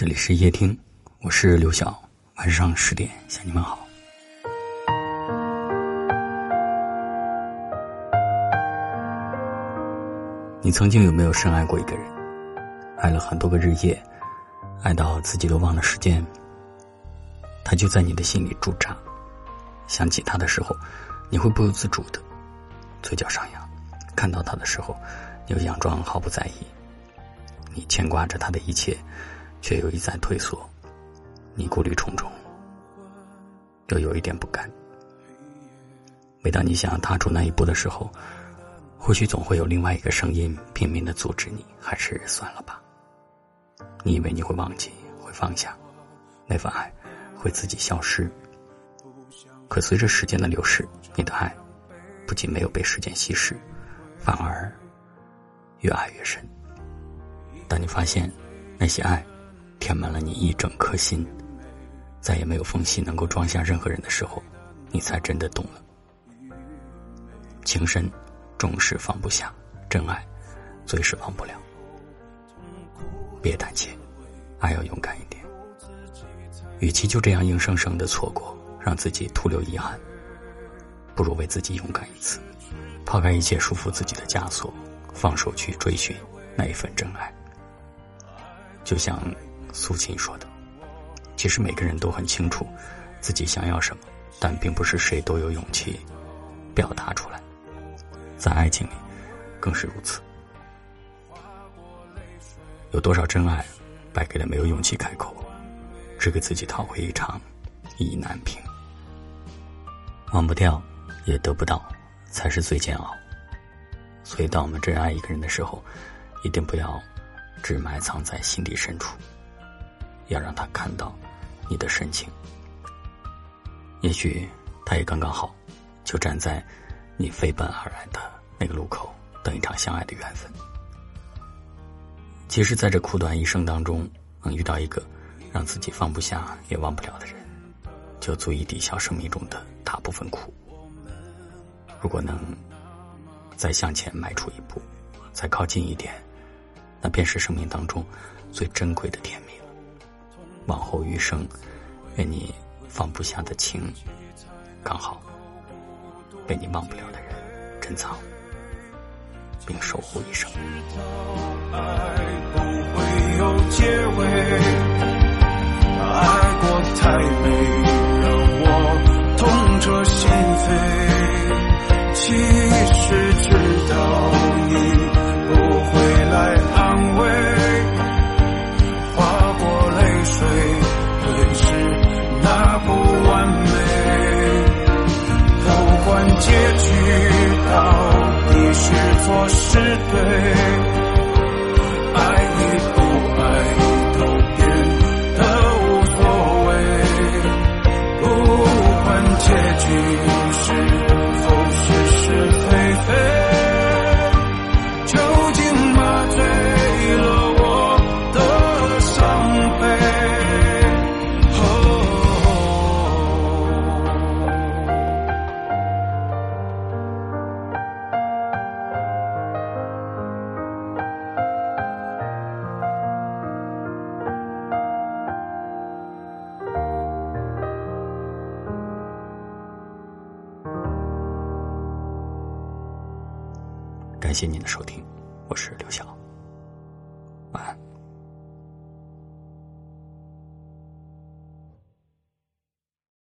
这里是夜听，我是刘晓，晚上十点向你们好。你曾经有没有深爱过一个人？爱了很多个日夜，爱到自己都忘了时间。他就在你的心里驻扎，想起他的时候，你会不由自主的嘴角上扬；看到他的时候，又佯装毫不在意。你牵挂着他的一切。却又一再退缩，你顾虑重重，又有一点不甘。每当你想要踏出那一步的时候，或许总会有另外一个声音拼命的阻止你，还是算了吧。你以为你会忘记，会放下，那份爱会自己消失。可随着时间的流逝，你的爱不仅没有被时间稀释，反而越爱越深。当你发现那些爱。填满了你一整颗心，再也没有缝隙能够装下任何人的时候，你才真的懂了。情深，终是放不下；真爱，最是忘不了。别胆怯，爱要勇敢一点。与其就这样硬生生的错过，让自己徒留遗憾，不如为自己勇敢一次，抛开一切束缚自己的枷锁，放手去追寻那一份真爱。就像。苏秦说的：“其实每个人都很清楚自己想要什么，但并不是谁都有勇气表达出来。在爱情里，更是如此。有多少真爱，败给了没有勇气开口，只给自己讨回一场意难平。忘不掉，也得不到，才是最煎熬。所以，当我们真爱一个人的时候，一定不要只埋藏在心底深处。”要让他看到你的深情，也许他也刚刚好，就站在你飞奔而来的那个路口，等一场相爱的缘分。其实，在这苦短一生当中，能遇到一个让自己放不下也忘不了的人，就足以抵消生命中的大部分苦。如果能再向前迈出一步，再靠近一点，那便是生命当中最珍贵的甜蜜。往后余生，愿你放不下的情，刚好被你忘不了的人珍藏，并守护一生。爱不会有结尾，爱过太美，for sure. 感谢您的收听我是刘晓。晚安。